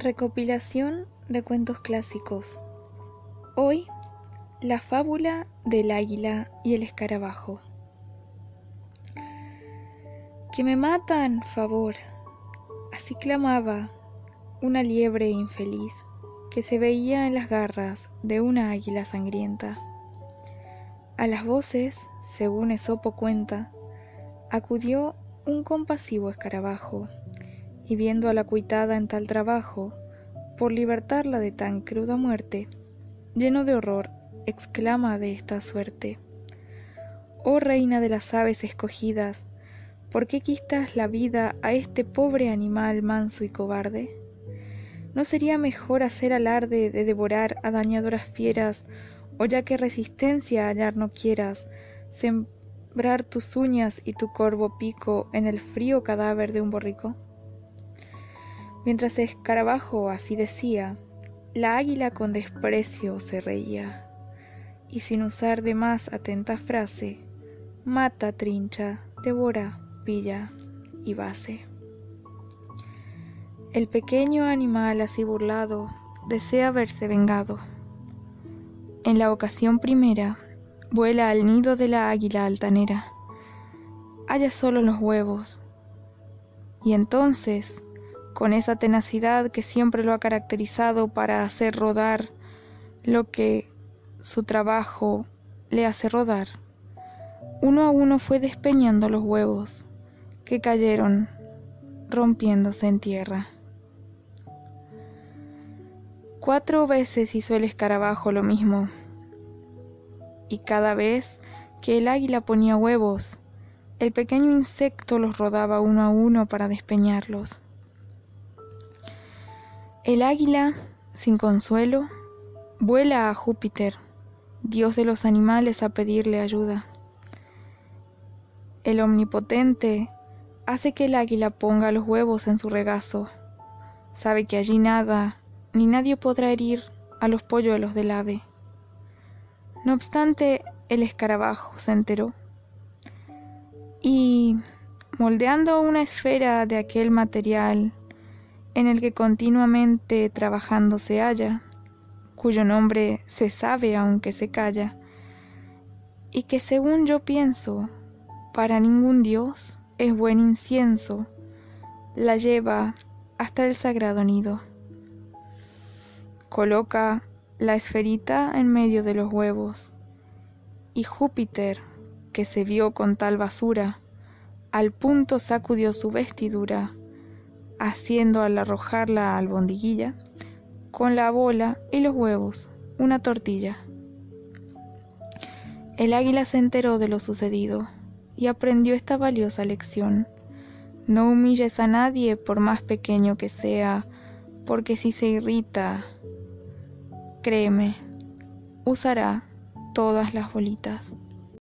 Recopilación de cuentos clásicos. Hoy, la fábula del águila y el escarabajo. Que me matan, favor. Así clamaba una liebre infeliz que se veía en las garras de una águila sangrienta. A las voces, según Esopo cuenta, acudió un compasivo escarabajo y viendo a la cuitada en tal trabajo, por libertarla de tan cruda muerte, lleno de horror, exclama de esta suerte, Oh reina de las aves escogidas, ¿por qué quistas la vida a este pobre animal manso y cobarde? ¿No sería mejor hacer alarde de devorar a dañadoras fieras, o ya que resistencia hallar no quieras, sembrar tus uñas y tu corvo pico en el frío cadáver de un borrico? Mientras escarabajo así decía, la águila con desprecio se reía, y sin usar de más atenta frase, mata, trincha, devora, pilla y base. El pequeño animal así burlado desea verse vengado. En la ocasión primera, vuela al nido de la águila altanera, halla solo los huevos, y entonces con esa tenacidad que siempre lo ha caracterizado para hacer rodar lo que su trabajo le hace rodar. Uno a uno fue despeñando los huevos, que cayeron rompiéndose en tierra. Cuatro veces hizo el escarabajo lo mismo, y cada vez que el águila ponía huevos, el pequeño insecto los rodaba uno a uno para despeñarlos. El águila, sin consuelo, vuela a Júpiter, dios de los animales, a pedirle ayuda. El omnipotente hace que el águila ponga los huevos en su regazo. Sabe que allí nada, ni nadie podrá herir a los polluelos del ave. No obstante, el escarabajo se enteró y, moldeando una esfera de aquel material en el que continuamente trabajando se halla, cuyo nombre se sabe aunque se calla, y que según yo pienso, para ningún dios es buen incienso, la lleva hasta el sagrado nido. Coloca la esferita en medio de los huevos, y Júpiter, que se vio con tal basura, al punto sacudió su vestidura, haciendo al arrojar la albondiguilla, con la bola y los huevos, una tortilla. El águila se enteró de lo sucedido y aprendió esta valiosa lección. No humilles a nadie por más pequeño que sea, porque si se irrita, créeme, usará todas las bolitas.